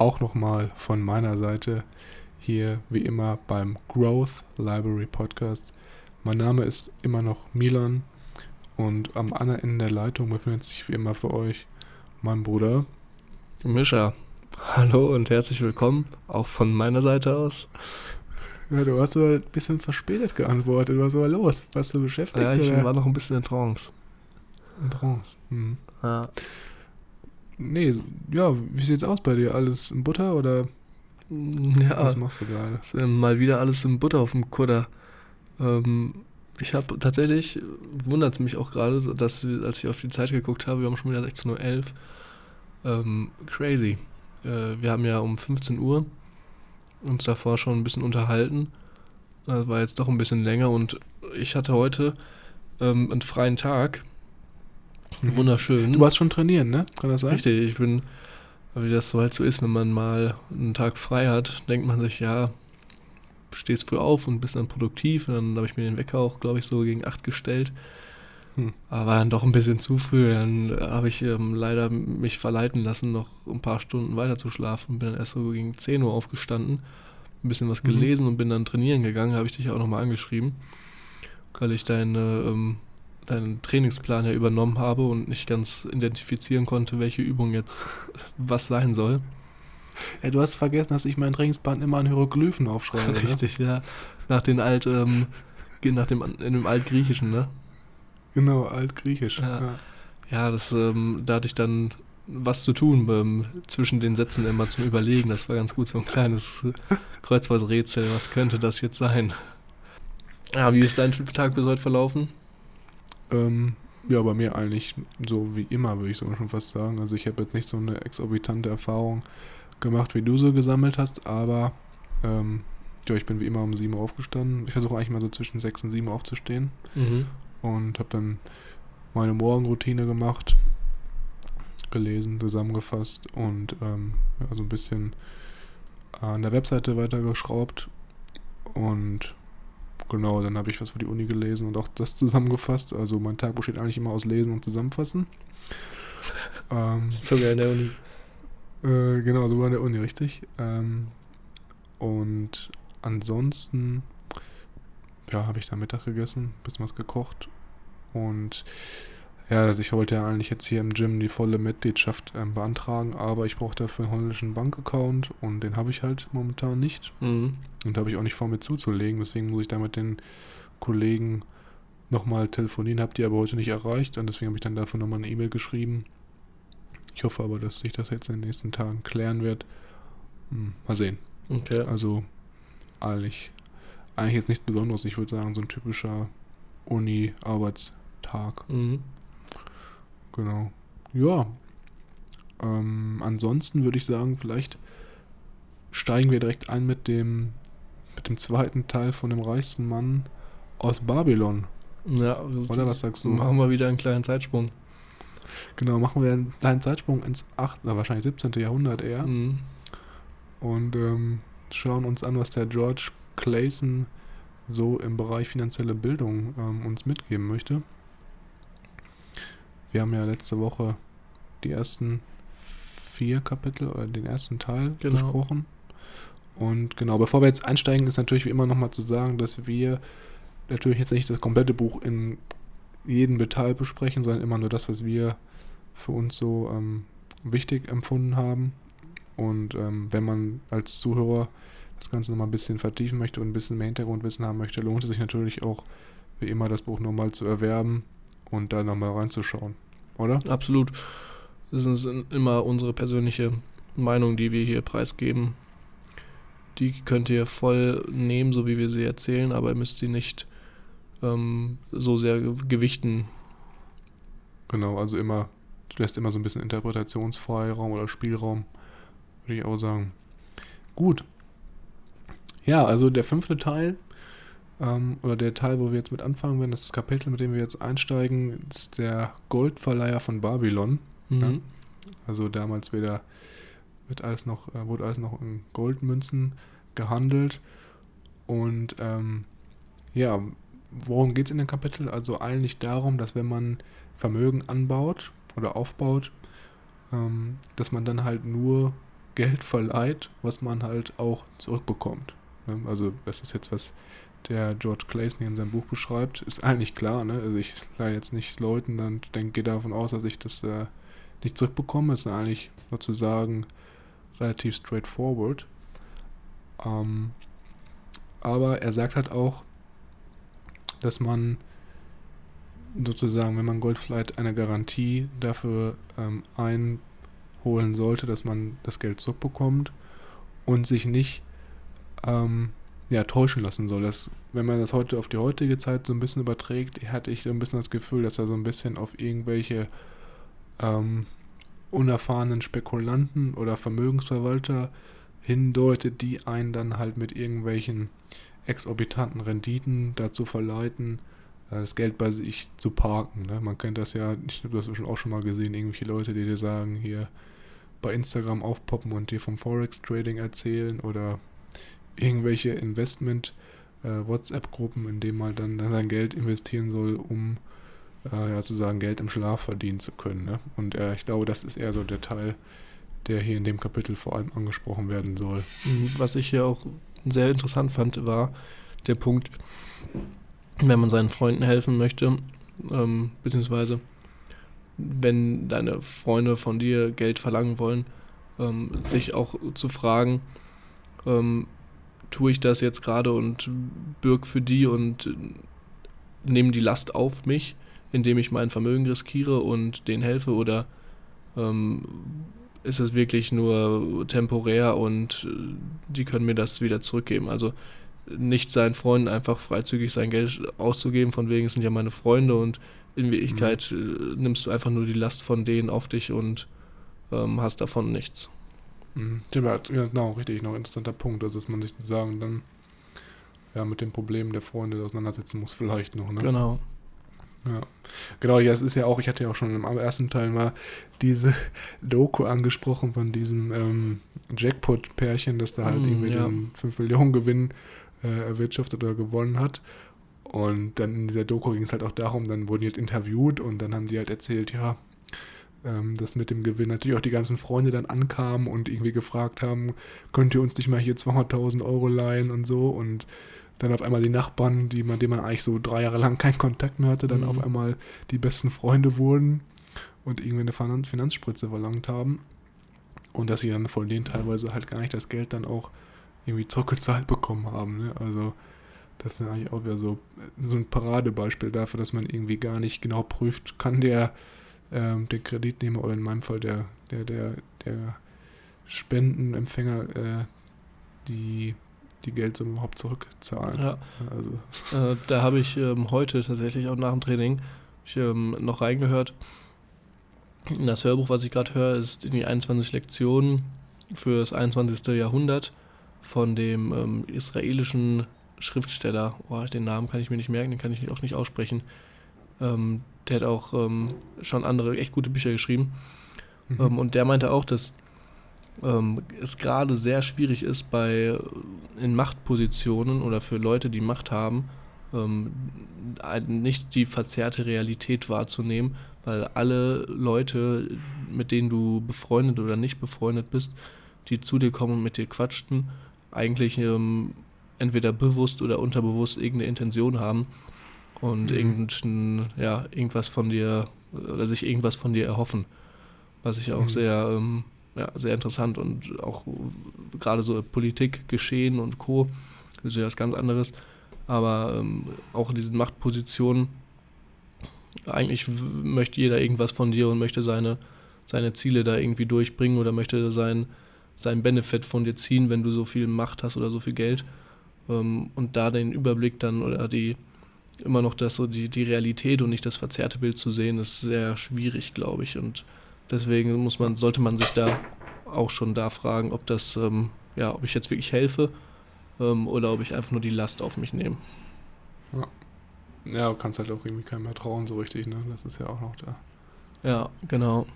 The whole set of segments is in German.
auch nochmal von meiner Seite hier wie immer beim Growth Library Podcast. Mein Name ist immer noch Milan und am anderen Ende der Leitung befindet sich wie immer für euch mein Bruder Mischa. Hallo und herzlich willkommen, auch von meiner Seite aus. Ja, du hast so ein bisschen verspätet geantwortet. Was war los? Warst du beschäftigt? Ja, ich oder? war noch ein bisschen in Trance. in Trance. Hm. Ja. Nee, ja, wie sieht's aus bei dir? Alles in Butter oder Ja, was machst du gerade? ist, äh, mal wieder alles in Butter auf dem Kutter. Ähm, ich habe tatsächlich, wundert es mich auch gerade, dass als ich auf die Zeit geguckt habe, wir haben schon wieder 16.11 Uhr. Ähm, crazy. Äh, wir haben ja um 15 Uhr uns davor schon ein bisschen unterhalten. Das war jetzt doch ein bisschen länger und ich hatte heute ähm, einen freien Tag. Mhm. Wunderschön. Du warst schon trainieren, ne? Kann das sein? Richtig, ich bin, wie das so halt so ist, wenn man mal einen Tag frei hat, denkt man sich, ja, stehst früh auf und bist dann produktiv. Und dann habe ich mir den Wecker auch, glaube ich, so gegen 8 gestellt. Hm. Aber dann doch ein bisschen zu früh. Dann habe ich ähm, leider mich verleiten lassen, noch ein paar Stunden weiter zu schlafen. Bin dann erst so gegen 10 Uhr aufgestanden, ein bisschen was Mhm. gelesen und bin dann trainieren gegangen. Habe ich dich auch nochmal angeschrieben, weil ich deine, ähm, deinen Trainingsplan ja übernommen habe und nicht ganz identifizieren konnte, welche Übung jetzt was sein soll. Ja, du hast vergessen, dass ich meinen Trainingsplan immer an Hieroglyphen aufschreibe. Ne? Richtig, ja. Nach den alt, ähm, nach dem, in dem Altgriechischen, ne? Genau, altgriechisch. Ja. Ja. Ja, das, ähm, da hatte ich dann was zu tun beim, zwischen den Sätzen immer zum Überlegen. Das war ganz gut, so ein kleines Kreuzworträtsel. Was könnte das jetzt sein? Ja, wie ist dein Tag bis heute verlaufen? Ähm, ja, bei mir eigentlich so wie immer, würde ich sogar schon fast sagen. Also ich habe jetzt nicht so eine exorbitante Erfahrung gemacht, wie du so gesammelt hast, aber ähm, ja, ich bin wie immer um 7 Uhr aufgestanden. Ich versuche eigentlich mal so zwischen 6 und 7 Uhr aufzustehen Mhm. und habe dann meine Morgenroutine gemacht, gelesen, zusammengefasst und ähm, ja, so ein bisschen an der Webseite weitergeschraubt und genau, dann habe ich was für die Uni gelesen und auch das zusammengefasst. Also mein Tag besteht eigentlich immer aus Lesen und Zusammenfassen. Ähm, Sogar in der Uni. äh, genau, sogar an der Uni, richtig. Ähm, und ansonsten, ja, habe ich da Mittag gegessen, bisschen was gekocht. Und ja, also ich wollte ja eigentlich jetzt hier im Gym die volle Mitgliedschaft ähm, beantragen, aber ich brauche dafür einen holländischen Bankaccount und den habe ich halt momentan nicht. Mhm. Und da habe ich auch nicht vor, mir zuzulegen. Deswegen muss ich da mit den Kollegen nochmal telefonieren. Habe die aber heute nicht erreicht. Und deswegen habe ich dann dafür nochmal eine E-Mail geschrieben. Ich hoffe aber, dass sich das jetzt in den nächsten Tagen klären wird. Hm, mal sehen. Okay. Also eigentlich, eigentlich jetzt nichts Besonderes. Ich würde sagen, so ein typischer Uni-Arbeitstag. Mhm. Genau. Ja. Ähm, ansonsten würde ich sagen, vielleicht steigen wir direkt ein mit dem, mit dem zweiten Teil von dem reichsten Mann aus Babylon. Ja, Oder was sagst du? Machen wir wieder einen kleinen Zeitsprung. Genau, machen wir einen kleinen Zeitsprung ins 8., oder wahrscheinlich 17. Jahrhundert eher. Mhm. Und ähm, schauen uns an, was der George Clayson so im Bereich finanzielle Bildung ähm, uns mitgeben möchte. Wir haben ja letzte Woche die ersten vier Kapitel oder den ersten Teil Genau. besprochen. Und genau, bevor wir jetzt einsteigen, ist natürlich wie immer nochmal zu sagen, dass wir natürlich jetzt nicht das komplette Buch in jedem Detail besprechen, sondern immer nur das, was wir für uns so ähm, wichtig empfunden haben. Und ähm, wenn man als Zuhörer das Ganze nochmal ein bisschen vertiefen möchte und ein bisschen mehr Hintergrundwissen haben möchte, lohnt es sich natürlich auch, wie immer, das Buch nochmal zu erwerben und da nochmal reinzuschauen. Oder? Absolut. Das ist immer unsere persönliche Meinung, die wir hier preisgeben. Die könnt ihr voll nehmen, so wie wir sie erzählen, aber ihr müsst sie nicht ähm, so sehr ge- gewichten. Genau, also immer, du lässt immer so ein bisschen Interpretationsfreiraum oder Spielraum, würde ich auch sagen. Gut, Ja, also der fünfte Teil, ähm, oder der Teil, wo wir jetzt mit anfangen werden, das Kapitel, mit dem wir jetzt einsteigen, ist der Goldverleiher von Babylon. Mhm. Ja. Also damals wieder wird alles noch, äh, wurde alles noch in Goldmünzen gehandelt. Und ähm, ja, worum geht es in dem Kapitel? Also eigentlich darum, dass wenn man Vermögen anbaut oder aufbaut, ähm, dass man dann halt nur Geld verleiht, was man halt auch zurückbekommt. Also das ist jetzt was der George Clayson in seinem Buch beschreibt, ist eigentlich klar. Ne? Also ich leihe jetzt nicht Leuten, dann denke gehe davon aus, dass ich das äh, nicht zurückbekomme. Ist eigentlich sozusagen relativ straightforward. Ähm, aber er sagt halt auch, dass man sozusagen, wenn man Gold verleiht, eine Garantie dafür ähm, einholen sollte, dass man das Geld zurückbekommt und sich nicht ähm, ja, täuschen lassen soll. Das, wenn man das heute auf die heutige Zeit so ein bisschen überträgt, hatte ich so ein bisschen das Gefühl, dass er so ein bisschen auf irgendwelche ähm, unerfahrenen Spekulanten oder Vermögensverwalter hindeutet, die einen dann halt mit irgendwelchen exorbitanten Renditen dazu verleiten, äh, das Geld bei sich zu parken. Ne? Man kennt das ja, ich habe das auch schon mal gesehen, irgendwelche Leute, die dir sagen, hier bei Instagram aufpoppen und dir vom Forex-Trading erzählen oder irgendwelche Investment-WhatsApp-Gruppen, äh, in denen man dann, dann sein Geld investieren soll, um äh, ja, sozusagen Geld im Schlaf verdienen zu können. Ne? Und äh, ich glaube, das ist eher so der Teil, der hier in dem Kapitel vor allem angesprochen werden soll. Mhm, was ich hier auch sehr interessant fand, war der Punkt, wenn man seinen Freunden helfen möchte, ähm, beziehungsweise wenn deine Freunde von dir Geld verlangen wollen, ähm, sich auch zu fragen, ähm, tue ich das jetzt gerade und bürg für die und nehme die Last auf mich, indem ich mein Vermögen riskiere und denen helfe oder ähm, ist es wirklich nur temporär und äh, die können mir das wieder zurückgeben. Also nicht seinen Freunden einfach freizügig sein Geld auszugeben, von wegen es sind ja meine Freunde und in Wirklichkeit mhm. äh, nimmst du einfach nur die Last von denen auf dich und ähm, hast davon nichts. Mhm. Genau, richtig, noch ein interessanter Punkt, also dass man sich sagen dann ja mit den Problemen der Freunde auseinandersetzen muss vielleicht noch. Ne? Genau. Ja, genau, ja, es ist ja auch, ich hatte ja auch schon im ersten Teil mal diese Doku angesprochen von diesem ähm, Jackpot-Pärchen, das da halt mm, irgendwie ja. den 5 Millionen Gewinn äh, erwirtschaftet oder gewonnen hat. Und dann in dieser Doku ging es halt auch darum, dann wurden die halt interviewt und dann haben die halt erzählt, ja, ähm, dass mit dem Gewinn natürlich auch die ganzen Freunde dann ankamen und irgendwie gefragt haben, könnt ihr uns nicht mal hier 200.000 Euro leihen und so und dann auf einmal die Nachbarn, die man, denen man eigentlich so drei Jahre lang keinen Kontakt mehr hatte, dann mhm. auf einmal die besten Freunde wurden und irgendwie eine Finanzspritze verlangt haben. Und dass sie dann von denen teilweise halt gar nicht das Geld dann auch irgendwie zurückgezahlt bekommen haben. Ne? Also das ist eigentlich auch wieder so, so ein Paradebeispiel dafür, dass man irgendwie gar nicht genau prüft, kann der, ähm, der Kreditnehmer oder in meinem Fall der, der, der, der Spendenempfänger äh, die die Geldsumme überhaupt zurückzahlen. Ja. Also. Äh, da habe ich ähm, heute tatsächlich auch nach dem Training ich, ähm, noch reingehört. Das Hörbuch, was ich gerade höre, ist in die 21 Lektionen für das 21. Jahrhundert von dem ähm, israelischen Schriftsteller. Oh, den Namen kann ich mir nicht merken, den kann ich auch nicht aussprechen. Ähm, der hat auch ähm, schon andere echt gute Bücher geschrieben. Mhm. Ähm, und der meinte auch, dass ähm, es gerade sehr schwierig ist, bei in Machtpositionen oder für Leute, die Macht haben, ähm, nicht die verzerrte Realität wahrzunehmen, weil alle Leute, mit denen du befreundet oder nicht befreundet bist, die zu dir kommen und mit dir quatschten, eigentlich ähm, entweder bewusst oder unterbewusst irgendeine Intention haben und mhm. irgendein, ja, irgendwas von dir oder sich irgendwas von dir erhoffen. Was ich auch mhm. sehr ähm, ja, sehr interessant und auch gerade so Politik, Geschehen und Co. Das ist ja was ganz anderes. Aber ähm, auch in diesen Machtpositionen, eigentlich möchte jeder irgendwas von dir und möchte seine, seine Ziele da irgendwie durchbringen oder möchte sein, sein Benefit von dir ziehen, wenn du so viel Macht hast oder so viel Geld. Ähm, und da den Überblick dann oder die immer noch das so die, die Realität und nicht das verzerrte Bild zu sehen, ist sehr schwierig, glaube ich. Und Deswegen muss man, sollte man sich da auch schon da fragen, ob das, ähm, ja, ob ich jetzt wirklich helfe ähm, oder ob ich einfach nur die Last auf mich nehme. Ja, du kannst halt auch irgendwie keinem mehr trauen, so richtig, ne? Das ist ja auch noch da. Ja, genau.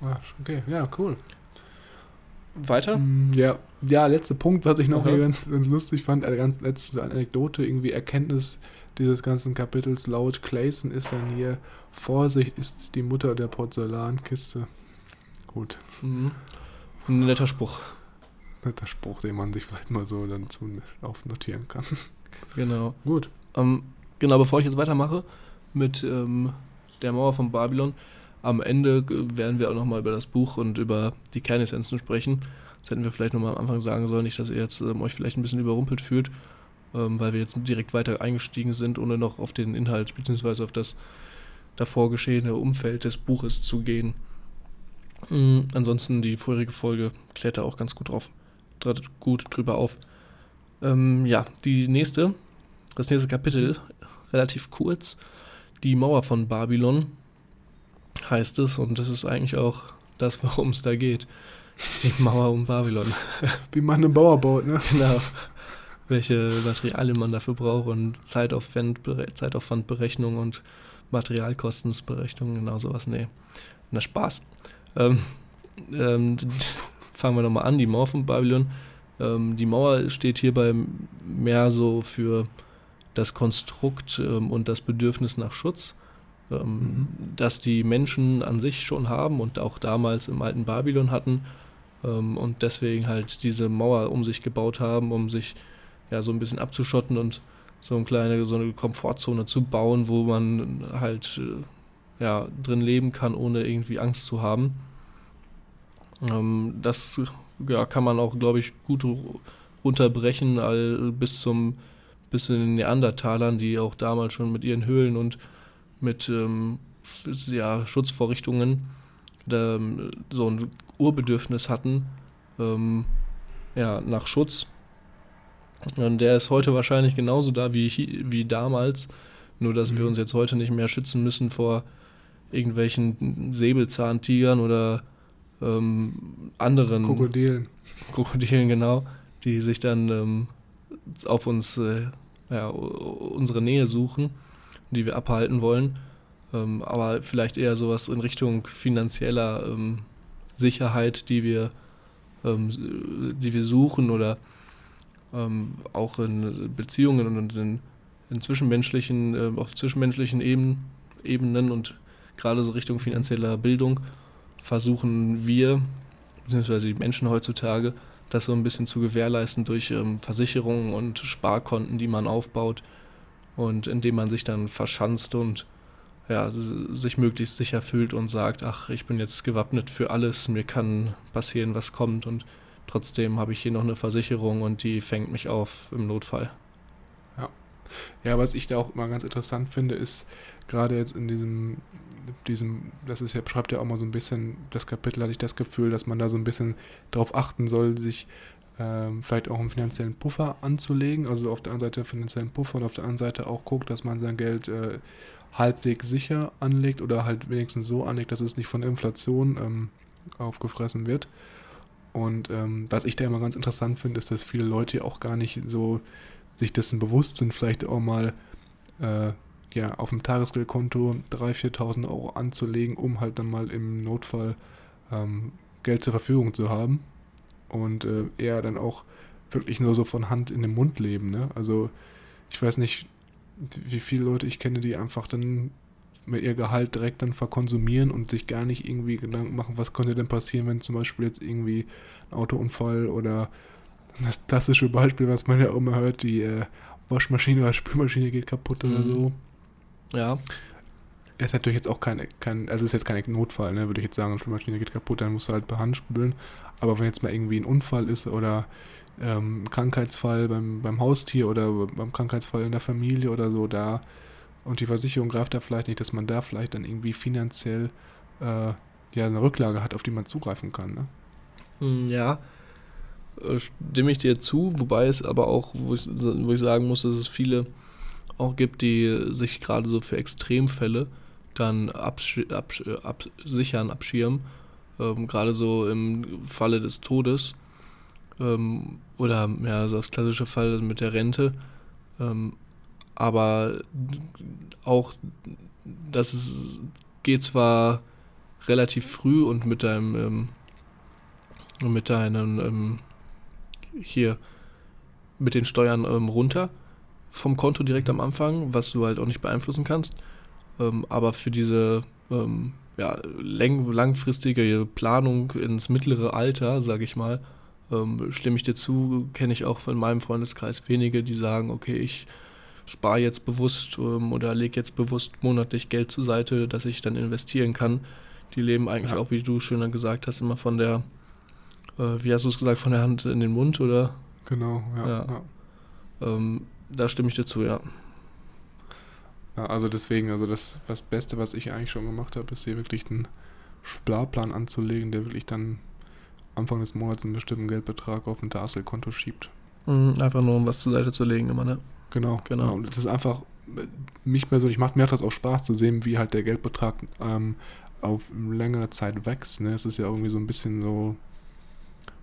Ah, okay, ja, cool. Weiter? Mm, Ja, ja, letzter Punkt, was ich noch hier ganz, ganz lustig fand, eine ganz letzte Anekdote, irgendwie Erkenntnis dieses ganzen Kapitels laut Clayson ist dann hier, Vorsicht ist die Mutter der Porzellankiste. Gut, Mhm. Ein netter Spruch. netter Spruch, den man sich vielleicht mal so dann zu aufnotieren kann. Genau. Gut. Ähm, genau, bevor ich jetzt weitermache mit ähm, der Mauer von Babylon, am Ende werden wir auch nochmal über das Buch und über die Kernessenzen sprechen. Das hätten wir vielleicht nochmal am Anfang sagen sollen, nicht, dass ihr jetzt ähm, euch vielleicht ein bisschen überrumpelt fühlt, ähm, weil wir jetzt direkt weiter eingestiegen sind, ohne noch auf den Inhalt bzw. auf das davor geschehene Umfeld des Buches zu gehen. Mhm, ansonsten die vorherige Folge klärt da auch ganz gut drauf, dr- gut drüber auf. Ähm, ja, die nächste das nächste Kapitel, relativ kurz, die Mauer von Babylon heißt es und das ist eigentlich auch das, worum es da geht. Die Mauer um Babylon. Wie man einen Bauer baut, ne? Genau. Welche Materialien man dafür braucht und Zeitaufwand, Zeitaufwandberechnung und Materialkostensberechnung, genau sowas. Nee, na Spaß. Ähm, ähm, fangen wir nochmal an, die Mauer von Babylon. Ähm, die Mauer steht hierbei mehr so für das Konstrukt ähm, und das Bedürfnis nach Schutz, ähm, Mhm. das die Menschen an sich schon haben und auch damals im alten Babylon hatten ähm, und deswegen halt diese Mauer um sich gebaut haben, um sich ja so ein bisschen abzuschotten und so eine kleine so eine Komfortzone zu bauen, wo man halt äh, ja drin leben kann, ohne irgendwie Angst zu haben. Ähm, das ja, kann man auch, glaube ich, gut ru- runterbrechen all, bis zum bis zu den Neandertalern, die auch damals schon mit ihren Höhlen und mit ähm, ja, Schutzvorrichtungen ähm, so ein Urbedürfnis hatten ähm, ja, nach Schutz. Und der ist heute wahrscheinlich genauso da wie, wie damals, nur dass wir Mhm. uns jetzt heute nicht mehr schützen müssen vor irgendwelchen Säbelzahntigern oder ähm, anderen Krokodilen. Krokodilen, genau, die sich dann ähm, auf uns, äh, ja, unsere Nähe suchen, die wir abhalten wollen. Ähm, aber vielleicht eher sowas in Richtung finanzieller ähm, Sicherheit, die wir, ähm, die wir suchen oder ähm, auch in Beziehungen und in, in zwischenmenschlichen, äh, auf zwischenmenschlichen Ebenen, Ebenen und gerade so Richtung finanzieller Bildung versuchen wir, beziehungsweise die Menschen heutzutage, das so ein bisschen zu gewährleisten durch ähm, Versicherungen und Sparkonten, die man aufbaut und indem man sich dann verschanzt und ja, sich möglichst sicher fühlt und sagt, ach, ich bin jetzt gewappnet für alles, mir kann passieren, was kommt und trotzdem habe ich hier noch eine Versicherung und die fängt mich auf im Notfall. Ja, was ich da auch immer ganz interessant finde, ist gerade jetzt in diesem, diesem, das ist ja, beschreibt ja auch mal so ein bisschen, das Kapitel hatte ich das Gefühl, dass man da so ein bisschen darauf achten soll, sich ähm, vielleicht auch einen finanziellen Puffer anzulegen. Also auf der einen Seite einen finanziellen Puffer und auf der anderen Seite auch guckt, dass man sein Geld äh, halbwegs sicher anlegt oder halt wenigstens so anlegt, dass es nicht von Inflation ähm, aufgefressen wird. Und ähm, was ich da immer ganz interessant finde, ist, dass viele Leute auch gar nicht so sich dessen bewusst sind, vielleicht auch mal äh, ja, auf dem Tagesgeldkonto 3.000, 4.000 Euro anzulegen, um halt dann mal im Notfall ähm, Geld zur Verfügung zu haben. Und äh, eher dann auch wirklich nur so von Hand in den Mund leben. Ne? Also ich weiß nicht, wie viele Leute ich kenne, die einfach dann mit ihr Gehalt direkt dann verkonsumieren und sich gar nicht irgendwie Gedanken machen, was könnte denn passieren, wenn zum Beispiel jetzt irgendwie ein Autounfall oder das klassische Beispiel, was man ja auch immer hört, die äh, Waschmaschine oder Spülmaschine geht kaputt oder Mhm. so. Ja, Ist natürlich jetzt auch kein, kein also ist jetzt kein Notfall, ne? würde ich jetzt sagen, eine Spülmaschine geht kaputt, dann musst du halt per Hand spülen. Aber wenn jetzt mal irgendwie ein Unfall ist oder ähm, ein Krankheitsfall beim, beim Haustier oder beim Krankheitsfall in der Familie oder so, da und die Versicherung greift da vielleicht nicht, dass man da vielleicht dann irgendwie finanziell äh, ja eine Rücklage hat, auf die man zugreifen kann. Ne? Mm, Ja, äh, stimme ich dir zu, wobei es aber auch, wo ich, wo ich sagen muss, dass es viele auch gibt, die sich gerade so für Extremfälle dann absch absch absichern, abschirmen. Ähm, gerade so im Falle des Todes Ähm, oder ja, so das klassische Fall mit der Rente. Ähm, aber auch das ist, geht zwar relativ früh und mit deinem ähm, mit deinen ähm, hier mit den Steuern ähm, runter vom Konto direkt am Anfang, was du halt auch nicht beeinflussen kannst. Ähm, aber für diese ähm, ja, langfristige Planung ins mittlere Alter, sage ich mal, ähm, stimme ich dir zu, kenne ich auch von meinem Freundeskreis wenige, die sagen, okay, ich spare jetzt bewusst ähm, oder lege jetzt bewusst monatlich Geld zur Seite, dass ich dann investieren kann. Die leben eigentlich ja. auch, wie du schöner gesagt hast, immer von der, äh, wie hast du es gesagt, von der Hand in den Mund, oder? Genau, ja. ja. ja. Ähm, da stimme ich dir zu, ja. ja. Also deswegen, also das, das Beste, was ich eigentlich schon gemacht habe, ist hier wirklich einen Sparplan anzulegen, der wirklich dann Anfang des Monats einen bestimmten Geldbetrag auf ein Taselkonto schiebt. Mhm, einfach nur, um was zur Seite zu legen immer, ne? Genau, genau. Und es ist einfach, mich persönlich macht mir das auch Spaß zu sehen, wie halt der Geldbetrag ähm, auf längere Zeit wächst. Ne? Es ist ja irgendwie so ein bisschen so,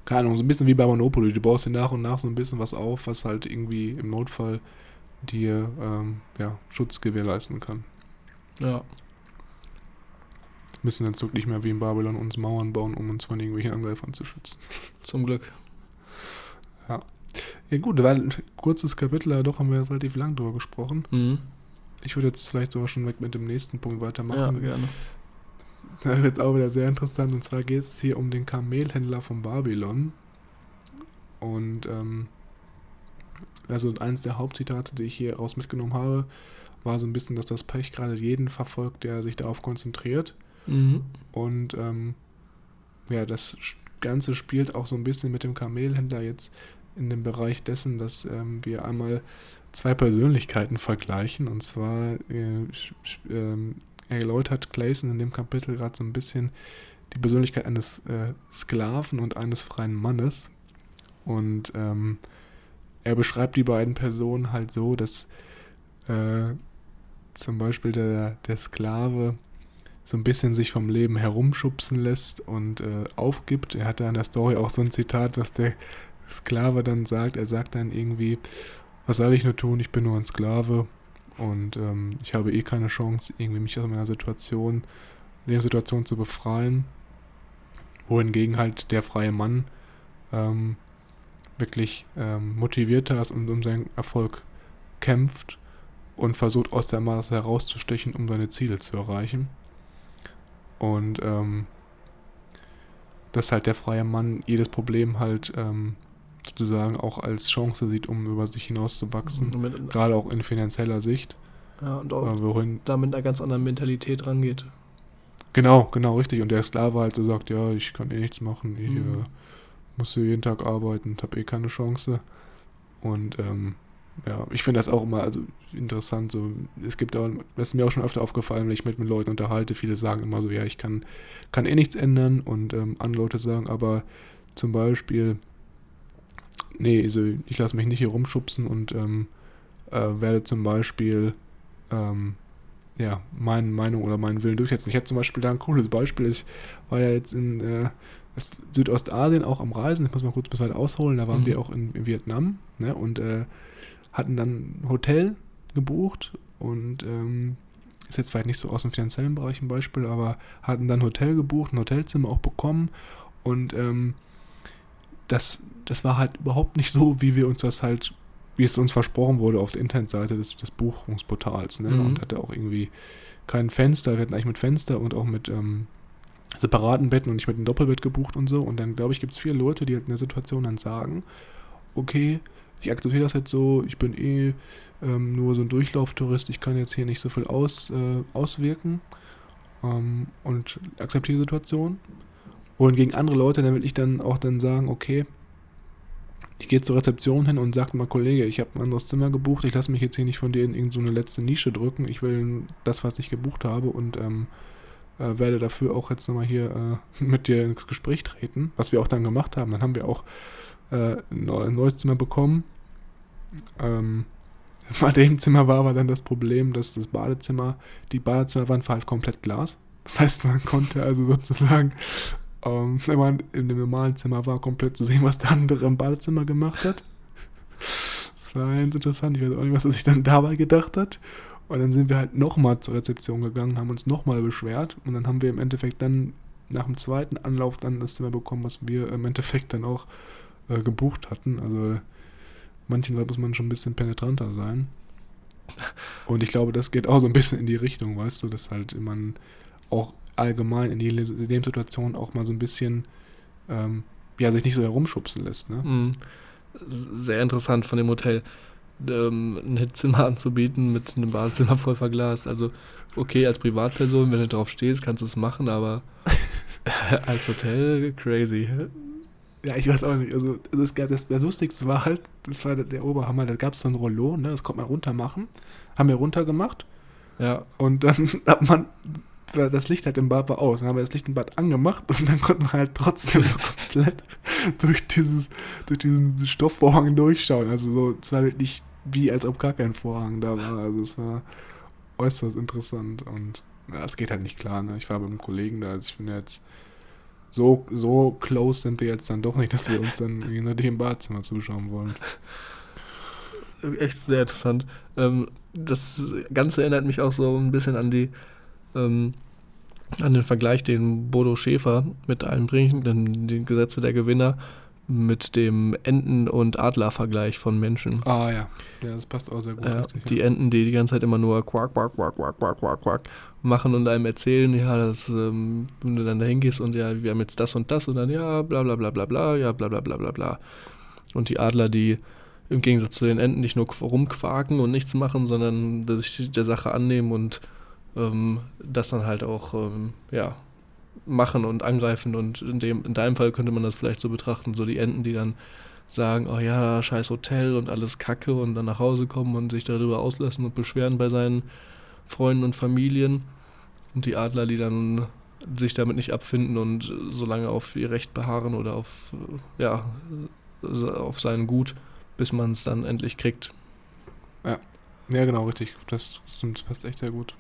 keine Ahnung, so ein bisschen wie bei Monopoly. Du baust dir nach und nach so ein bisschen was auf, was halt irgendwie im Notfall dir ähm, ja, Schutz gewährleisten kann. Ja. Müssen jetzt wirklich mehr wie in Babylon uns Mauern bauen, um uns von irgendwelchen Angreifern zu schützen. Zum Glück. Ja. Ja gut, war ein kurzes Kapitel, aber doch haben wir jetzt relativ lang drüber gesprochen. Mhm. Ich würde jetzt vielleicht sogar schon weg mit dem nächsten Punkt weitermachen. Ja, gerne. Das wird jetzt auch wieder sehr interessant. Und zwar geht es hier um den Kamelhändler von Babylon. Und ähm, also eines der Hauptzitate, die ich hier raus mitgenommen habe, war so ein bisschen, dass das Pech gerade jeden verfolgt, der sich darauf konzentriert. Mhm. Und ähm, ja, das Ganze spielt auch so ein bisschen mit dem Kamelhändler jetzt in dem Bereich dessen, dass ähm, wir einmal zwei Persönlichkeiten vergleichen. Und zwar äh, äh, erläutert Clayson in dem Kapitel gerade so ein bisschen die Persönlichkeit eines äh, Sklaven und eines freien Mannes. Und ähm, er beschreibt die beiden Personen halt so, dass äh, zum Beispiel der, der Sklave so ein bisschen sich vom Leben herumschubsen lässt und äh, aufgibt. Er hat da in der Story auch so ein Zitat, dass der Sklave dann sagt, er sagt dann irgendwie, was soll ich nur tun, ich bin nur ein Sklave und ähm, ich habe eh keine Chance, irgendwie mich aus meiner Situation, Lebenssituation zu befreien. Wohingegen halt der freie Mann ähm, wirklich ähm, motivierter ist und um seinen Erfolg kämpft und versucht aus der Masse herauszustechen, um seine Ziele zu erreichen. Und ähm, dass halt der freie Mann jedes Problem halt ähm, sozusagen auch als Chance sieht, um über sich hinauszuwachsen. Mhm, gerade auch in finanzieller Sicht. Ja, und auch wohin, da mit einer ganz anderen Mentalität rangeht. Genau, genau, richtig. Und der Sklave halt so sagt, ja, ich kann eh nichts machen, ich mhm. äh, muss jeden Tag arbeiten, habe eh keine Chance. Und ähm, ja, ich finde das auch immer also interessant. So, es gibt auch, das ist mir auch schon öfter aufgefallen, wenn ich mit, mit Leuten unterhalte. Viele sagen immer so, ja, ich kann, kann eh nichts ändern. Und ähm, andere Leute sagen aber zum Beispiel, nee, also ich lasse mich nicht hier rumschubsen und ähm, äh, werde zum Beispiel ähm, ja, meine Meinung oder meinen Willen durchsetzen. Ich habe zum Beispiel da ein cooles Beispiel. Ich war ja jetzt in äh, Südostasien auch am Reisen. Ich muss mal kurz bis weit ausholen. Da waren mhm. wir auch in, in Vietnam ne, und äh, hatten dann ein Hotel gebucht und ähm, ist jetzt vielleicht nicht so aus dem finanziellen Bereich ein Beispiel, aber hatten dann ein Hotel gebucht, ein Hotelzimmer auch bekommen und ähm, das, das war halt überhaupt nicht so, wie wir uns das halt, wie es uns versprochen wurde auf der Internetseite des, des Buchungsportals. Ne? Mhm. Und hatte auch irgendwie kein Fenster. Wir hatten eigentlich mit Fenster und auch mit ähm, separaten Betten und nicht mit einem Doppelbett gebucht und so. Und dann, glaube ich, gibt es viele Leute, die halt in der Situation dann sagen, okay, ich akzeptiere das jetzt so, ich bin eh ähm, nur so ein Durchlauftourist, ich kann jetzt hier nicht so viel aus, äh, auswirken ähm, und akzeptiere die Situation. Wohingegen andere Leute, dann will ich dann auch dann sagen, okay, ich gehe zur Rezeption hin und sage mal, Kollege, ich habe ein anderes Zimmer gebucht, ich lasse mich jetzt hier nicht von dir in irgendeine so letzte Nische drücken, ich will das, was ich gebucht habe und ähm, äh, werde dafür auch jetzt nochmal hier äh, mit dir ins Gespräch treten, was wir auch dann gemacht haben. Dann haben wir auch äh, ein neues Zimmer bekommen. Ähm, bei dem Zimmer war aber dann das Problem, dass das Badezimmer, die Badezimmerwand war halt komplett Glas. Das heißt, man konnte also sozusagen ähm, wenn man in dem normalen Zimmer war, komplett zu sehen, was der andere im Badezimmer gemacht hat. Das war ganz interessant. Ich weiß auch nicht, was er sich dann dabei gedacht hat. Und dann sind wir halt nochmal zur Rezeption gegangen, haben uns nochmal beschwert. Und dann haben wir im Endeffekt dann nach dem zweiten Anlauf dann das Zimmer bekommen, was wir im Endeffekt dann auch äh, gebucht hatten. Also manchen Leuten muss man schon ein bisschen penetranter sein. Und ich glaube, das geht auch so ein bisschen in die Richtung, weißt du, dass halt man auch allgemein in die Lebenssituation auch mal so ein bisschen ähm, ja, sich nicht so herumschubsen lässt. Ne? Mhm. Sehr interessant von dem Hotel, ähm, ein Zimmer anzubieten mit einem Badezimmer voll verglast. Also, okay, als Privatperson, wenn du drauf stehst, kannst du es machen, aber als Hotel, crazy. Ja, ich weiß auch nicht. Also, das, das, das Lustigste war halt, das war der, der Oberhammer, da gab es so ein Rollo, ne, das konnte man runter machen. Haben wir runtergemacht. Ja. Und dann hat man das Licht halt im Bad war aus. Dann haben wir das Licht im Bad angemacht und dann konnte man halt trotzdem komplett durch, dieses, durch diesen Stoffvorhang durchschauen. Also so, es war wirklich wie als ob gar kein Vorhang da war. Also es war äußerst interessant und ja, es geht halt nicht klar. Ne? Ich war einem Kollegen da, also ich bin jetzt so, so close sind wir jetzt dann doch nicht, dass wir uns dann irgendwie im Badzimmer zuschauen wollen. Echt sehr interessant. Ähm, das Ganze erinnert mich auch so ein bisschen an die ähm, an den Vergleich, den Bodo Schäfer mit einbringt, denn die Gesetze der Gewinner mit dem Enten- und Adler-Vergleich von Menschen. Ah ja. ja, das passt auch sehr gut. Ja, richtig, die ja. Enten, die die ganze Zeit immer nur quack, quack, quack, quack, quack, quack, quack, machen und einem erzählen, ja, das, ähm, wenn du dann da hingehst und ja, wir haben jetzt das und das und dann ja, bla bla bla bla bla, ja, bla bla bla bla bla. Und die Adler, die im Gegensatz zu den Enten nicht nur rumquaken und nichts machen, sondern sich der Sache annehmen und ähm, das dann halt auch ähm, ja, machen und angreifen. Und in, dem, in deinem Fall könnte man das vielleicht so betrachten, so die Enten, die dann sagen, oh ja, scheiß Hotel und alles Kacke und dann nach Hause kommen und sich darüber auslassen und beschweren bei seinen Freunden und Familien. Und die Adler, die dann sich damit nicht abfinden und so lange auf ihr Recht beharren oder auf, ja, auf sein Gut, bis man es dann endlich kriegt. Ja, genau, richtig. Das, das passt echt sehr gut.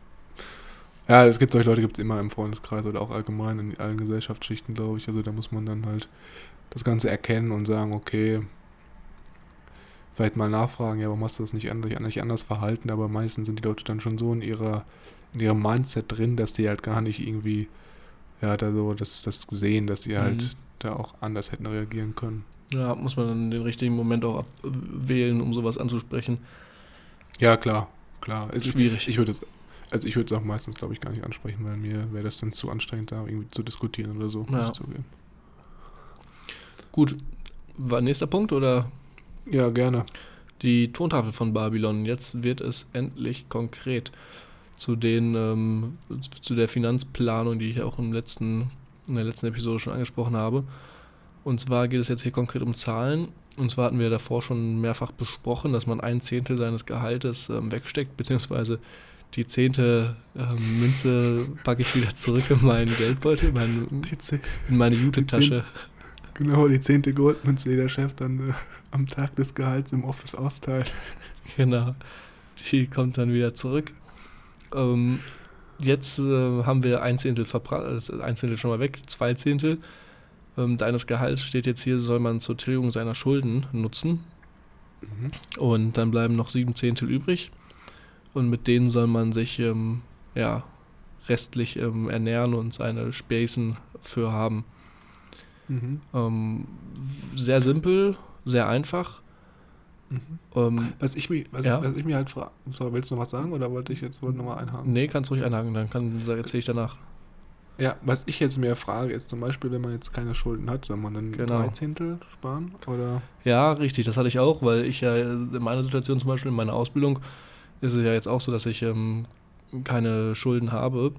Ja, es gibt solche Leute, gibt es immer im Freundeskreis oder auch allgemein in allen Gesellschaftsschichten, glaube ich. Also da muss man dann halt das Ganze erkennen und sagen, okay, vielleicht mal nachfragen, ja, warum hast du das nicht anders, nicht anders verhalten? Aber meistens sind die Leute dann schon so in ihrer, in ihrem Mindset drin, dass die halt gar nicht irgendwie, ja, da so das, das sehen, dass sie halt mhm. da auch anders hätten reagieren können. Ja, muss man dann den richtigen Moment auch abwählen, um sowas anzusprechen. Ja, klar, klar. Es Schwierig. Ich, ich würde es also ich würde es auch meistens, glaube ich, gar nicht ansprechen, weil mir wäre das dann zu anstrengend, da irgendwie zu diskutieren oder so. Ja. Gut, war nächster Punkt oder? Ja, gerne. Die Tontafel von Babylon. Jetzt wird es endlich konkret zu den ähm, zu der Finanzplanung, die ich auch im letzten, in der letzten Episode schon angesprochen habe. Und zwar geht es jetzt hier konkret um Zahlen. Und zwar hatten wir davor schon mehrfach besprochen, dass man ein Zehntel seines Gehaltes ähm, wegsteckt, beziehungsweise die zehnte ähm, Münze packe ich wieder zurück in meinen Geldbeutel, in, mein, in meine Jute-Tasche. Genau, die zehnte Goldmünze, die der Chef dann äh, am Tag des Gehalts im Office austeilt. Genau, die kommt dann wieder zurück. Ähm, jetzt äh, haben wir ein Zehntel verbracht, ein Zehntel schon mal weg, zwei Zehntel ähm, deines Gehalts steht jetzt hier, soll man zur Tilgung seiner Schulden nutzen. Mhm. Und dann bleiben noch sieben Zehntel übrig und mit denen soll man sich ähm, ja, restlich ähm, ernähren und seine Späßen für haben. Mhm. Ähm, sehr simpel, sehr einfach. Mhm. Ähm, was, ich mich, was, ja? was ich mir halt frage, willst du noch was sagen oder wollte ich jetzt nochmal einhaken? Nee, kannst ruhig einhaken, dann kann, erzähle ich danach. Ja, was ich jetzt mir frage, ist zum Beispiel, wenn man jetzt keine Schulden hat, soll man dann genau. drei Zehntel sparen? Oder? Ja, richtig, das hatte ich auch, weil ich ja in meiner Situation zum Beispiel in meiner Ausbildung ist es ja jetzt auch so, dass ich ähm, keine Schulden habe.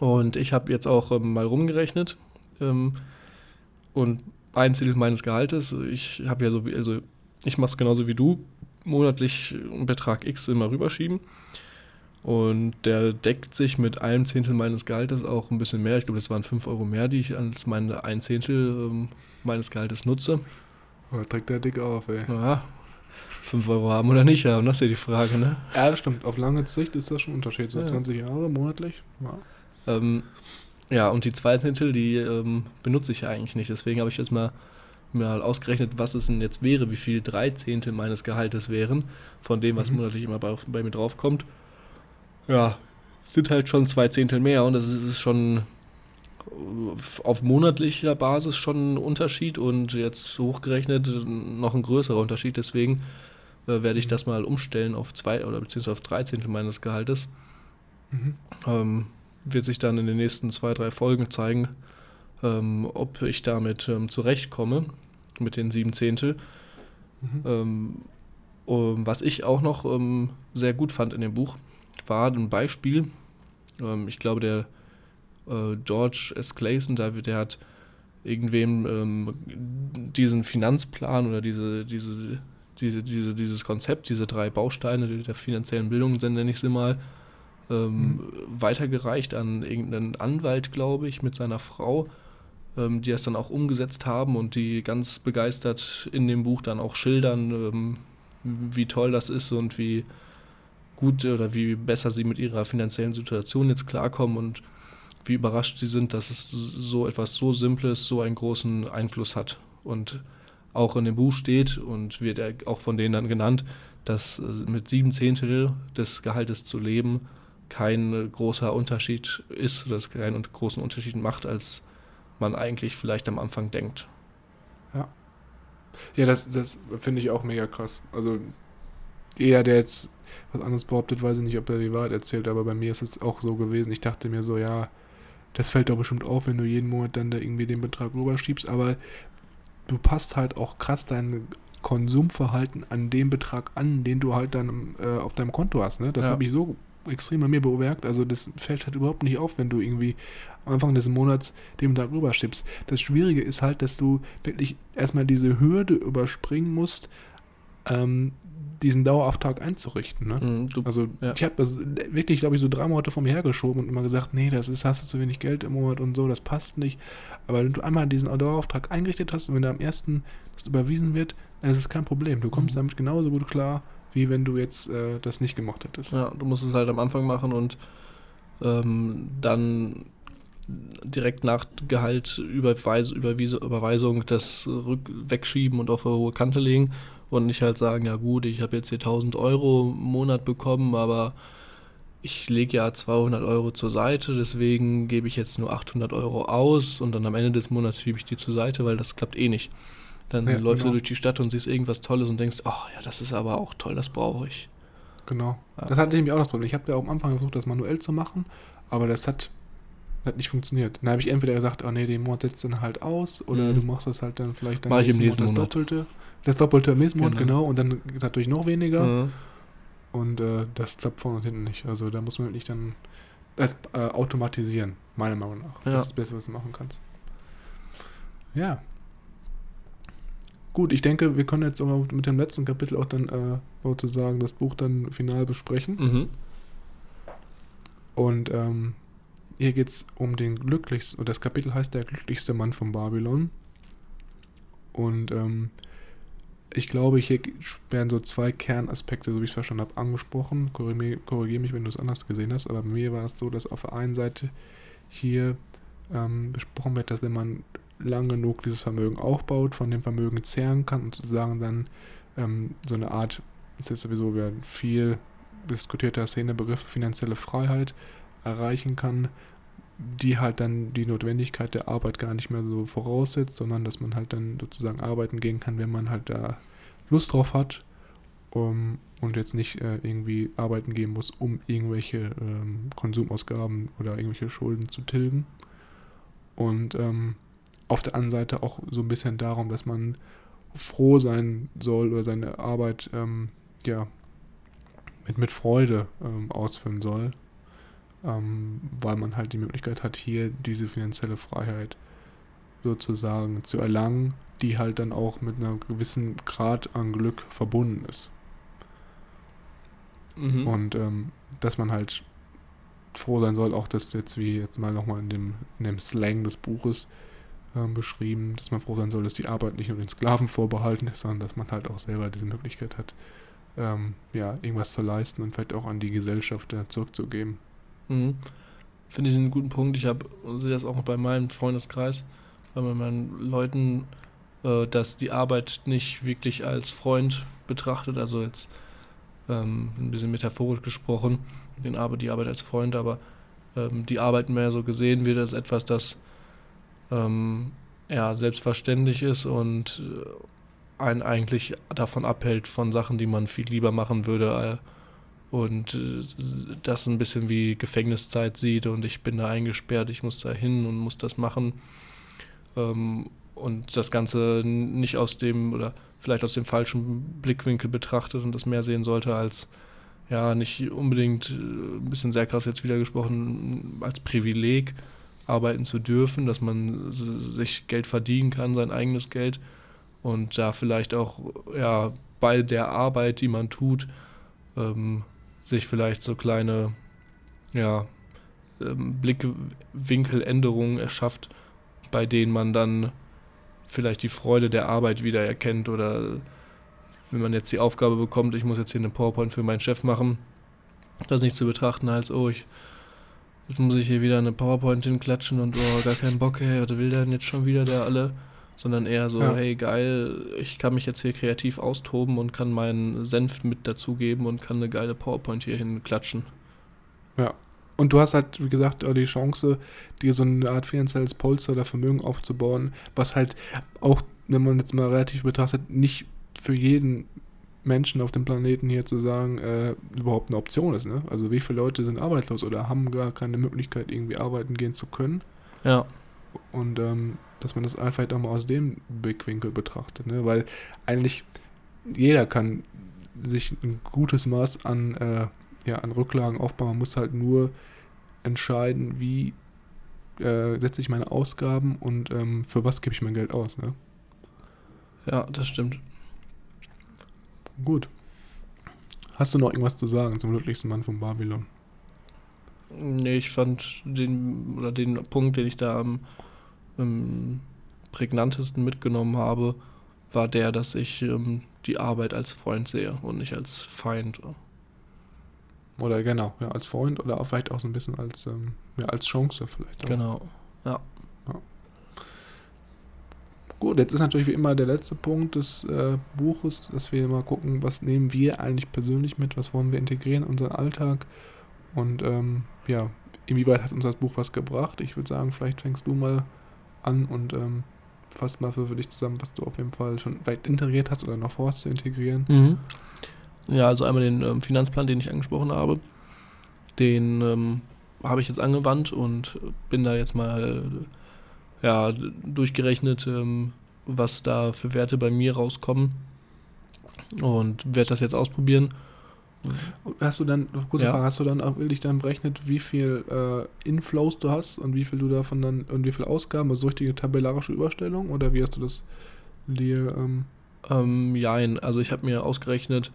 Und ich habe jetzt auch ähm, mal rumgerechnet ähm, und ein Ziel meines Gehaltes, ich habe ja so wie, also ich mache es genauso wie du, monatlich einen Betrag X immer rüberschieben. Und der deckt sich mit einem Zehntel meines Gehaltes auch ein bisschen mehr. Ich glaube, das waren 5 Euro mehr, die ich als meine ein Zehntel ähm, meines Gehaltes nutze. Oh, trägt der dick auf, ey. Ja, 5 Euro haben oder nicht haben, das ist ja die Frage, ne? Ja, das stimmt. Auf lange Sicht ist das schon ein Unterschied. So ja. 20 Jahre monatlich. Ja. Ähm, Ja, und die zwei Zehntel, die ähm, benutze ich ja eigentlich nicht. Deswegen habe ich jetzt mal mal ausgerechnet, was es denn jetzt wäre, wie viel drei Zehntel meines Gehaltes wären, von dem, was Mhm. monatlich immer bei, bei mir draufkommt. Ja, sind halt schon zwei Zehntel mehr und das ist, ist schon auf monatlicher Basis schon ein Unterschied und jetzt hochgerechnet noch ein größerer Unterschied. Deswegen äh, werde ich das mal umstellen auf zwei oder beziehungsweise auf drei Zehntel meines Gehaltes. Mhm. Ähm, wird sich dann in den nächsten zwei, drei Folgen zeigen, ähm, ob ich damit ähm, zurechtkomme, mit den sieben Zehntel. Mhm. Ähm, um, was ich auch noch ähm, sehr gut fand in dem Buch, war ein Beispiel. Ähm, ich glaube, der äh, George S. Clayson, der, der hat irgendwem ähm, diesen Finanzplan oder diese, diese, diese, diese, dieses Konzept, diese drei Bausteine der finanziellen Bildung, nenne ich sie mal, ähm, weitergereicht an irgendeinen Anwalt, glaube ich, mit seiner Frau, ähm, die es dann auch umgesetzt haben und die ganz begeistert in dem Buch dann auch schildern, ähm, wie toll das ist und wie gut oder wie besser sie mit ihrer finanziellen Situation jetzt klarkommen und wie überrascht sie sind, dass es so etwas so Simples so einen großen Einfluss hat. Und auch in dem Buch steht und wird ja auch von denen dann genannt, dass äh, mit sieben Zehntel des Gehaltes zu leben kein großer Unterschied ist, oder es keinen großen Unterschied macht, als man eigentlich vielleicht am Anfang denkt. Ja, das, das finde ich auch mega krass. Also, jeder, der jetzt was anderes behauptet, weiß ich nicht, ob er die Wahrheit erzählt, aber bei mir ist es auch so gewesen. Ich dachte mir so, ja, das fällt doch bestimmt auf, wenn du jeden Monat dann da irgendwie den Betrag rüberschiebst, aber du passt halt auch krass dein Konsumverhalten an den Betrag an, den du halt dann äh, auf deinem Konto hast. Ne? Das Ja. habe ich so extrem bei mir bemerkt. Also das fällt halt überhaupt nicht auf, wenn du irgendwie am Anfang des Monats den Betrag rüberschiebst. Das Schwierige ist halt, dass du wirklich erstmal diese Hürde überspringen musst, ähm, diesen Dauerauftrag einzurichten. Ne? Mhm, du, Also Ja. ich habe das wirklich, glaube ich, so drei Monate vor mir hergeschoben und immer gesagt, nee, das ist, hast du zu wenig Geld im Monat und so, das passt nicht. Aber wenn du einmal diesen Dauerauftrag eingerichtet hast und wenn da am ersten das überwiesen wird, dann ist es kein Problem. Du kommst Mhm. damit genauso gut klar, wie wenn du jetzt äh, das nicht gemacht hättest. Ja, du musst es halt am Anfang machen und ähm, dann direkt nach Gehalt Überweis, Überwiese, Überweisung das rück, wegschieben und auf eine hohe Kante legen und nicht halt sagen, ja gut, ich habe jetzt hier 1000 Euro im Monat bekommen, aber ich lege ja 200 Euro zur Seite, deswegen gebe ich jetzt nur 800 Euro aus und dann am Ende des Monats schiebe ich die zur Seite, weil das klappt eh nicht. Dann Ja, läufst genau. du durch die Stadt und siehst irgendwas Tolles und denkst, oh ja, das ist aber auch toll, das brauche ich. Genau. Ja. Das hatte nämlich auch das Problem. Ich habe ja auch am Anfang versucht, das manuell zu machen, aber das hat, hat nicht funktioniert. Dann habe ich entweder gesagt, oh nee, den Monat setzt dann halt aus oder Mhm. du machst das halt dann vielleicht dann Mach ich im nächsten nächsten Monat das. Doppelte. Das Doppelte im nächsten Monat, Genau. genau. Und dann natürlich noch weniger. Mhm. Und äh, das klappt vorne und hinten nicht. Also da muss man wirklich dann das äh, automatisieren, meiner Meinung nach. Ja. Das ist das Beste, was du machen kannst. Ja. Gut, ich denke, wir können jetzt aber mit dem letzten Kapitel auch dann äh, sozusagen das Buch dann final besprechen. Mhm. Und ähm, hier geht es um den glücklichsten, und das Kapitel heißt Der glücklichste Mann von Babylon. Und ähm, ich glaube, hier werden so zwei Kernaspekte, so wie ich es verstanden habe, angesprochen. Korrigiere korrigier mich, wenn du es anders gesehen hast, aber bei mir war es so, dass auf der einen Seite hier ähm, besprochen wird, dass wenn man lang genug dieses Vermögen aufbaut, von dem Vermögen zehren kann und sozusagen dann ähm, so eine Art, ist jetzt sowieso wieder ein viel diskutierter Szenebegriff, finanzielle Freiheit erreichen kann, die halt dann die Notwendigkeit der Arbeit gar nicht mehr so voraussetzt, sondern dass man halt dann sozusagen arbeiten gehen kann, wenn man halt da Lust drauf hat um, und jetzt nicht äh, irgendwie arbeiten gehen muss, um irgendwelche ähm, Konsumausgaben oder irgendwelche Schulden zu tilgen. Und ähm, auf der anderen Seite auch so ein bisschen darum, dass man froh sein soll oder seine Arbeit ähm, ja mit, mit Freude ähm, ausführen soll, ähm, weil man halt die Möglichkeit hat, hier diese finanzielle Freiheit sozusagen zu erlangen, die halt dann auch mit einem gewissen Grad an Glück verbunden ist. Mhm. Und ähm, dass man halt froh sein soll, auch das jetzt wie jetzt mal nochmal in dem, in dem Slang des Buches ähm, beschrieben, dass man froh sein soll, dass die Arbeit nicht nur den Sklaven vorbehalten ist, sondern dass man halt auch selber diese Möglichkeit hat, ähm, ja, irgendwas zu leisten und vielleicht auch an die Gesellschaft äh, zurückzugeben. Mhm. finde ich einen guten Punkt. Ich habe sehe das auch bei meinem Freundeskreis, bei meinen Leuten, äh, dass die Arbeit nicht wirklich als Freund betrachtet, also jetzt ähm, ein bisschen metaphorisch gesprochen, den Arbeit, die Arbeit als Freund, aber ähm, die Arbeit mehr so gesehen wird als etwas, das ähm, ja, selbstverständlich ist und äh, einen eigentlich davon abhält von Sachen, die man viel lieber machen würde äh, und äh, das ein bisschen wie Gefängniszeit sieht und ich bin da eingesperrt, ich muss da hin und muss das machen. Ähm, und das Ganze nicht aus dem oder vielleicht aus dem falschen Blickwinkel betrachtet und das mehr sehen sollte als ja nicht unbedingt ein bisschen sehr krass jetzt wieder gesprochen als Privileg, arbeiten zu dürfen, dass man sich Geld verdienen kann, sein eigenes Geld und da vielleicht auch ja bei der Arbeit, die man tut, ähm, sich vielleicht so kleine ja, ähm, Blickwinkeländerungen erschafft, bei denen man dann vielleicht die Freude der Arbeit wieder erkennt oder wenn man jetzt die Aufgabe bekommt, ich muss jetzt hier eine PowerPoint für meinen Chef machen, das nicht zu betrachten als, oh, ich Jetzt muss ich hier wieder eine PowerPoint hinklatschen und oh, gar keinen Bock, hey, was will der denn jetzt schon wieder, der alle? Sondern eher so, ja. hey, geil, ich kann mich jetzt hier kreativ austoben und kann meinen Senf mit dazugeben und kann eine geile PowerPoint hier hinklatschen. Ja. Und du hast halt, wie gesagt, die Chance, dir so eine Art finanzielles Polster oder Vermögen aufzubauen, was halt auch, wenn man jetzt mal relativ betrachtet, nicht für jeden Menschen auf dem Planeten hier zu sagen, äh, überhaupt eine Option ist. Ne? Also wie viele Leute sind arbeitslos oder haben gar keine Möglichkeit, irgendwie arbeiten gehen zu können. Ja. Und ähm, dass man das einfach auch mal aus dem Blickwinkel betrachtet. Ne? Weil eigentlich jeder kann sich ein gutes Maß an, äh, ja, an Rücklagen aufbauen. Man muss halt nur entscheiden, wie äh, setze ich meine Ausgaben und ähm, für was gebe ich mein Geld aus. Ne? Ja, das stimmt. Gut. Hast du noch irgendwas zu sagen zum glücklichsten Mann von Babylon? Nee, ich fand den, oder den Punkt, den ich da am, am prägnantesten mitgenommen habe, war der, dass ich ähm, die Arbeit als Freund sehe und nicht als Feind. Oder genau, ja, als Freund oder auch vielleicht auch so ein bisschen als, ähm, ja, als Chance vielleicht. Auch. Genau, ja. Gut, jetzt ist natürlich wie immer der letzte Punkt des äh, Buches, dass wir mal gucken, was nehmen wir eigentlich persönlich mit, was wollen wir integrieren in unseren Alltag und ähm, ja, inwieweit hat uns das Buch was gebracht? Ich würde sagen, vielleicht fängst du mal an und ähm, fasst mal für, für dich zusammen, was du auf jeden Fall schon weit integriert hast oder noch vorhast zu integrieren. Mhm. Ja, also einmal den ähm, Finanzplan, den ich angesprochen habe, den ähm, habe ich jetzt angewandt und bin da jetzt mal ja, durchgerechnet, ähm, was da für Werte bei mir rauskommen. Und werde das jetzt ausprobieren. Hast du dann, kurze ja. Frage, hast du dann auch wirklich dann berechnet, wie viel äh, Inflows du hast und wie viel du davon dann und wie viel Ausgaben, also richtige tabellarische Überstellung oder wie hast du das dir? Ähm ähm, ja, also ich habe mir ausgerechnet,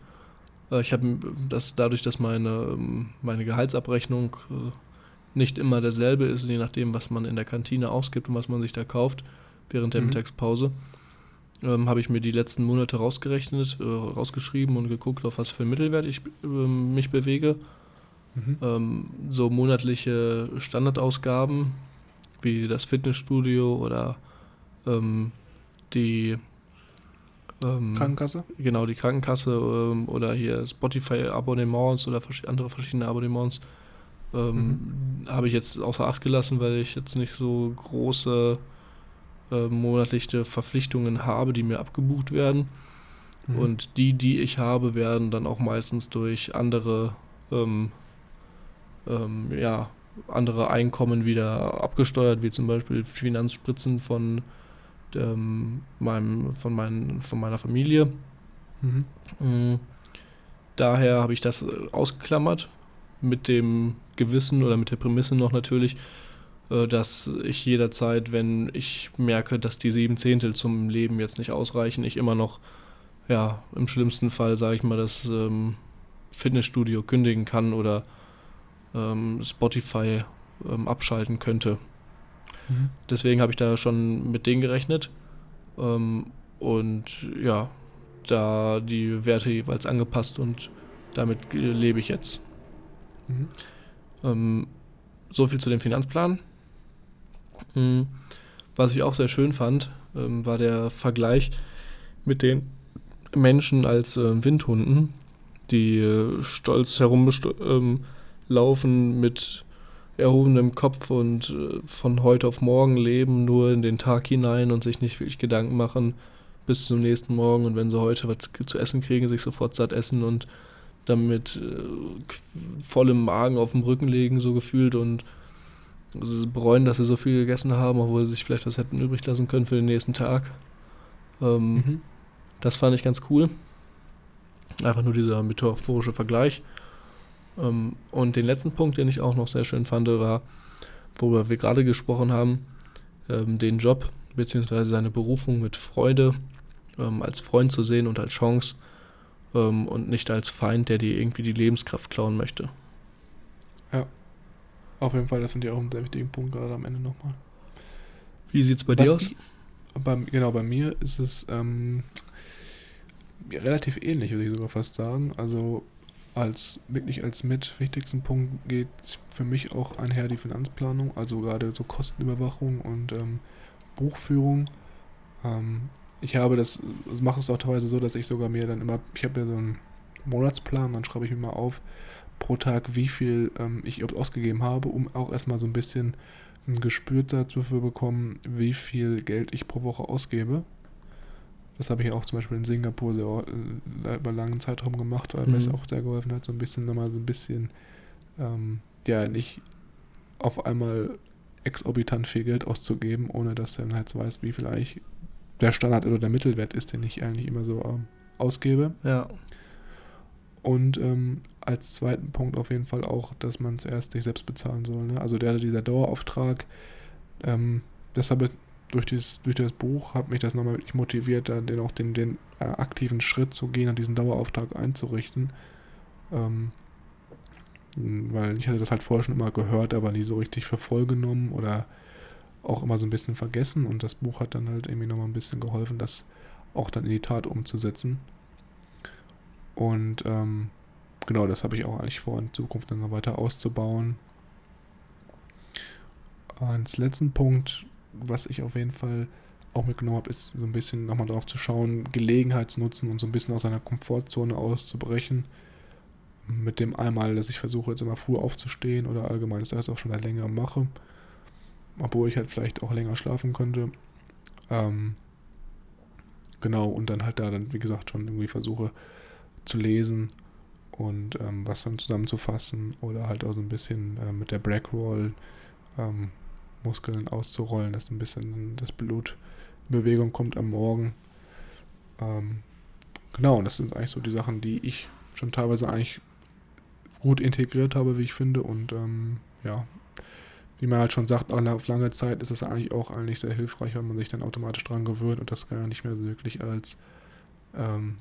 äh, ich habe das dadurch, dass meine, ähm, meine Gehaltsabrechnung äh, nicht immer derselbe ist, je nachdem, was man in der Kantine ausgibt und was man sich da kauft während der mhm. Mittagspause. Ähm, habe ich mir die letzten Monate rausgerechnet, äh, rausgeschrieben und geguckt, auf was für Mittelwert ich äh, mich bewege. Mhm. Ähm, so monatliche Standardausgaben wie das Fitnessstudio oder ähm, die ähm, Krankenkasse? Genau, die Krankenkasse ähm, oder hier Spotify-Abonnements oder vers andere verschiedene Abonnements ähm, mhm. Habe ich jetzt außer Acht gelassen, weil ich jetzt nicht so große äh, monatliche Verpflichtungen habe, die mir abgebucht werden. Mhm. Und die, die ich habe, werden dann auch meistens durch andere, ähm, ähm, ja, andere Einkommen wieder abgesteuert, wie zum Beispiel Finanzspritzen von, ähm, meinem, von, mein, von meiner Familie. Mhm. mhm. Daher habe ich das ausgeklammert mit dem Gewissen oder mit der Prämisse noch natürlich, äh, dass ich jederzeit, wenn ich merke, dass die sieben Zehntel zum Leben jetzt nicht ausreichen, ich immer noch, ja, im schlimmsten Fall, sage ich mal, das ähm, Fitnessstudio kündigen kann oder ähm, Spotify ähm, abschalten könnte. Mhm. Deswegen habe ich da schon mit denen gerechnet. Ähm, und ja, da die Werte jeweils angepasst und damit lebe ich jetzt. Mhm. Ähm, so viel zu dem Finanzplan. Mhm. Was ich auch sehr schön fand, ähm, war der Vergleich mit den Menschen als äh, Windhunden, die äh, stolz herumlaufen ähm, mit erhobenem Kopf und äh, von heute auf morgen leben, nur in den Tag hinein und sich nicht wirklich Gedanken machen bis zum nächsten Morgen. Und wenn sie heute was zu essen kriegen, sich sofort satt essen und damit äh, vollem Magen auf dem Rücken legen, so gefühlt und bereuen, dass sie so viel gegessen haben, obwohl sie sich vielleicht was hätten übrig lassen können für den nächsten Tag. Ähm, mhm. Das fand ich ganz cool. Einfach nur dieser metaphorische Vergleich. Ähm, und den letzten Punkt, den ich auch noch sehr schön fand, war, worüber wir gerade gesprochen haben, ähm, den Job bzw. seine Berufung mit Freude ähm, als Freund zu sehen und als Chance ähm, und nicht als Feind, der dir irgendwie die Lebenskraft klauen möchte. Ja. Auf jeden Fall, das finde ich auch einen sehr wichtigen Punkt gerade am Ende nochmal. Wie sieht es bei Was dir aus? Bei, genau, bei mir ist es ähm, relativ ähnlich, würde ich sogar fast sagen. Also als wirklich als mit wichtigsten Punkt geht für mich auch einher die Finanzplanung, also gerade so Kostenüberwachung und ähm, Buchführung. Ähm, ich habe das, das mache es auch teilweise so, dass ich sogar mir dann immer, ich habe ja so einen Monatsplan, dann schreibe ich mir mal auf pro Tag, wie viel ähm, ich ausgegeben habe, um auch erstmal so ein bisschen ein Gespür dazu zu bekommen, wie viel Geld ich pro Woche ausgebe. Das habe ich auch zum Beispiel in Singapur sehr, äh, über langen Zeitraum gemacht, weil mhm. mir es auch sehr geholfen hat, so ein bisschen nochmal so ein bisschen, ähm, ja, nicht auf einmal exorbitant viel Geld auszugeben, ohne dass er dann halt weiß, wie viel eigentlich der Standard oder der Mittelwert ist, den ich eigentlich immer so ähm, ausgebe. Ja. Und ähm, als zweiten Punkt auf jeden Fall auch, dass man zuerst sich selbst bezahlen soll. Ne? Also der, dieser Dauerauftrag, ähm, deshalb durch, dieses, durch das Buch hat mich das nochmal wirklich motiviert, dann den, auch den, den äh, aktiven Schritt zu gehen und diesen Dauerauftrag einzurichten. Ähm, weil ich hatte das halt vorher schon immer gehört, aber nie so richtig für voll genommen oder auch immer so ein bisschen vergessen und das Buch hat dann halt irgendwie nochmal ein bisschen geholfen, das auch dann in die Tat umzusetzen. Und ähm, genau, das habe ich auch eigentlich vor, in Zukunft dann noch weiter auszubauen. Als letzten Punkt, was ich auf jeden Fall auch mitgenommen habe, ist so ein bisschen nochmal darauf zu schauen, Gelegenheitsnutzen und so ein bisschen aus seiner Komfortzone auszubrechen. Mit dem einmal, dass ich versuche jetzt immer früh aufzustehen oder allgemein das auch schon länger mache obwohl ich halt vielleicht auch länger schlafen könnte. Ähm, genau, und dann halt da dann, wie gesagt, schon irgendwie versuche zu lesen und ähm, was dann zusammenzufassen oder halt auch so ein bisschen äh, mit der Blackroll ähm, Muskeln auszurollen, dass ein bisschen das Blut in Bewegung kommt am Morgen. Ähm, genau, und das sind eigentlich so die Sachen, die ich schon teilweise eigentlich gut integriert habe, wie ich finde. Und ähm, ja, wie man halt schon sagt, auf lange Zeit ist es eigentlich auch eigentlich sehr hilfreich, wenn man sich dann automatisch dran gewöhnt und das gar nicht mehr wirklich als, ähm,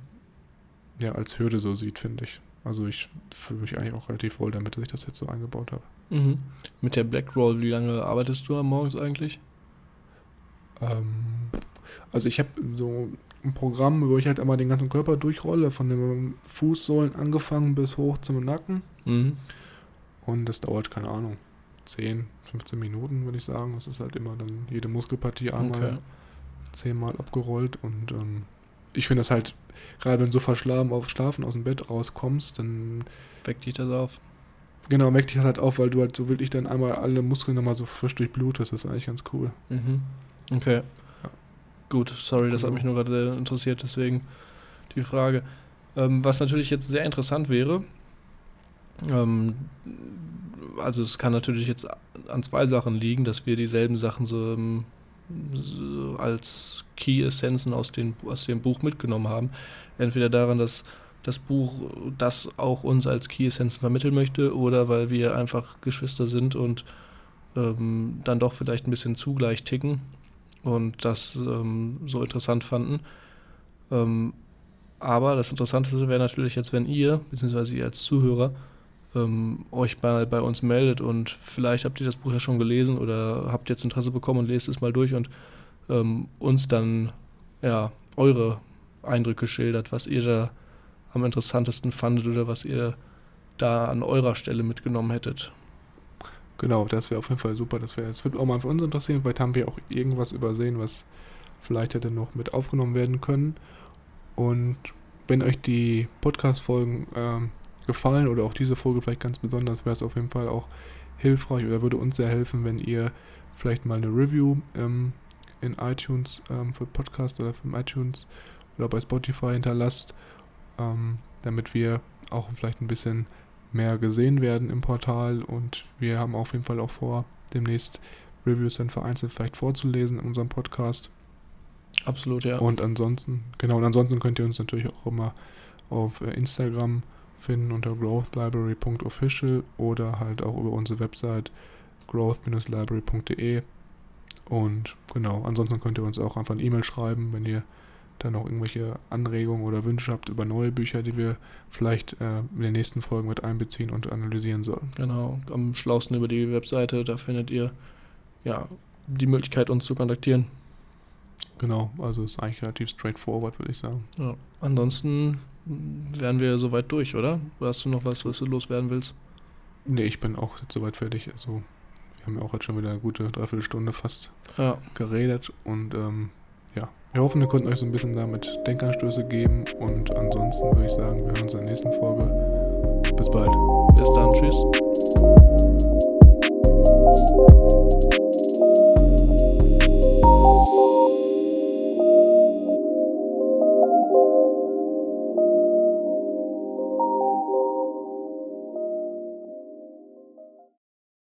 ja, als Hürde so sieht, finde ich. Also ich fühle mich eigentlich auch relativ wohl damit, dass ich das jetzt so eingebaut habe. Mhm. Mit der Black Roll, wie lange arbeitest du am Morgens eigentlich? Ähm, also ich habe so ein Programm, wo ich halt einmal den ganzen Körper durchrolle, von den Fußsohlen angefangen bis hoch zum Nacken. Mhm. Und das dauert, keine Ahnung, 10, 15 Minuten, würde ich sagen. Das ist halt immer dann jede Muskelpartie einmal okay. zehnmal abgerollt und ähm, ich finde das halt, gerade wenn du so verschlafen auf Schlafen aus dem Bett rauskommst, dann weckt dich das auf. Genau, weckt dich das halt auf, weil du halt so wirklich dann einmal alle Muskeln nochmal so frisch durchblutest. Das ist eigentlich ganz cool. Mhm. Okay. Ja. Gut, sorry, das hat mich nur gerade interessiert, deswegen die Frage. Ähm, was natürlich jetzt sehr interessant wäre, ähm, also es kann natürlich jetzt an zwei Sachen liegen, dass wir dieselben Sachen so, so als Key-Essenzen aus, aus dem Buch mitgenommen haben. Entweder daran, dass das Buch das auch uns als Key-Essenzen vermitteln möchte oder weil wir einfach Geschwister sind und ähm, dann doch vielleicht ein bisschen zugleich ticken und das ähm, so interessant fanden. Ähm, aber das Interessanteste wäre natürlich jetzt, wenn ihr, beziehungsweise ihr als Zuhörer, ähm, euch bei, bei uns meldet und vielleicht habt ihr das Buch ja schon gelesen oder habt jetzt Interesse bekommen und lest es mal durch und ähm, uns dann ja eure Eindrücke schildert, was ihr da am interessantesten fandet oder was ihr da an eurer Stelle mitgenommen hättet. Genau, das wäre auf jeden Fall super. Das wäre, es auch mal für uns interessieren. Vielleicht haben wir auch irgendwas übersehen, was vielleicht hätte noch mit aufgenommen werden können. Und wenn euch die Podcast-Folgen ähm, gefallen oder auch diese Folge vielleicht ganz besonders, wäre es auf jeden Fall auch hilfreich oder würde uns sehr helfen, wenn ihr vielleicht mal eine Review ähm, in iTunes ähm, für Podcast oder für iTunes oder bei Spotify hinterlasst, ähm, damit wir auch vielleicht ein bisschen mehr gesehen werden im Portal und wir haben auf jeden Fall auch vor, demnächst Reviews dann vereinzelt vielleicht vorzulesen in unserem Podcast. Absolut, ja. Und ansonsten, genau, und ansonsten könnt ihr uns natürlich auch immer auf äh, Instagram finden unter growthlibrary.official oder halt auch über unsere Website growth-library.de. Und genau, ansonsten könnt ihr uns auch einfach eine E-Mail schreiben, wenn ihr dann noch irgendwelche Anregungen oder Wünsche habt über neue Bücher, die wir vielleicht äh, in den nächsten Folgen mit einbeziehen und analysieren sollen. Genau, am schlausten über die Webseite, da findet ihr ja die Möglichkeit, uns zu kontaktieren. Genau, also ist eigentlich relativ straightforward, würde ich sagen. Ja. Ansonsten wären wir soweit durch, oder? Oder hast du noch was, was du loswerden willst? Nee, ich bin auch jetzt soweit fertig. Also, wir haben ja auch jetzt schon wieder eine gute Dreiviertelstunde fast Ja, geredet und ähm, ja, wir hoffen, wir konnten euch so ein bisschen damit Denkanstöße geben und ansonsten würde ich sagen, wir hören uns in der nächsten Folge. Bis bald. bis dann, tschüss.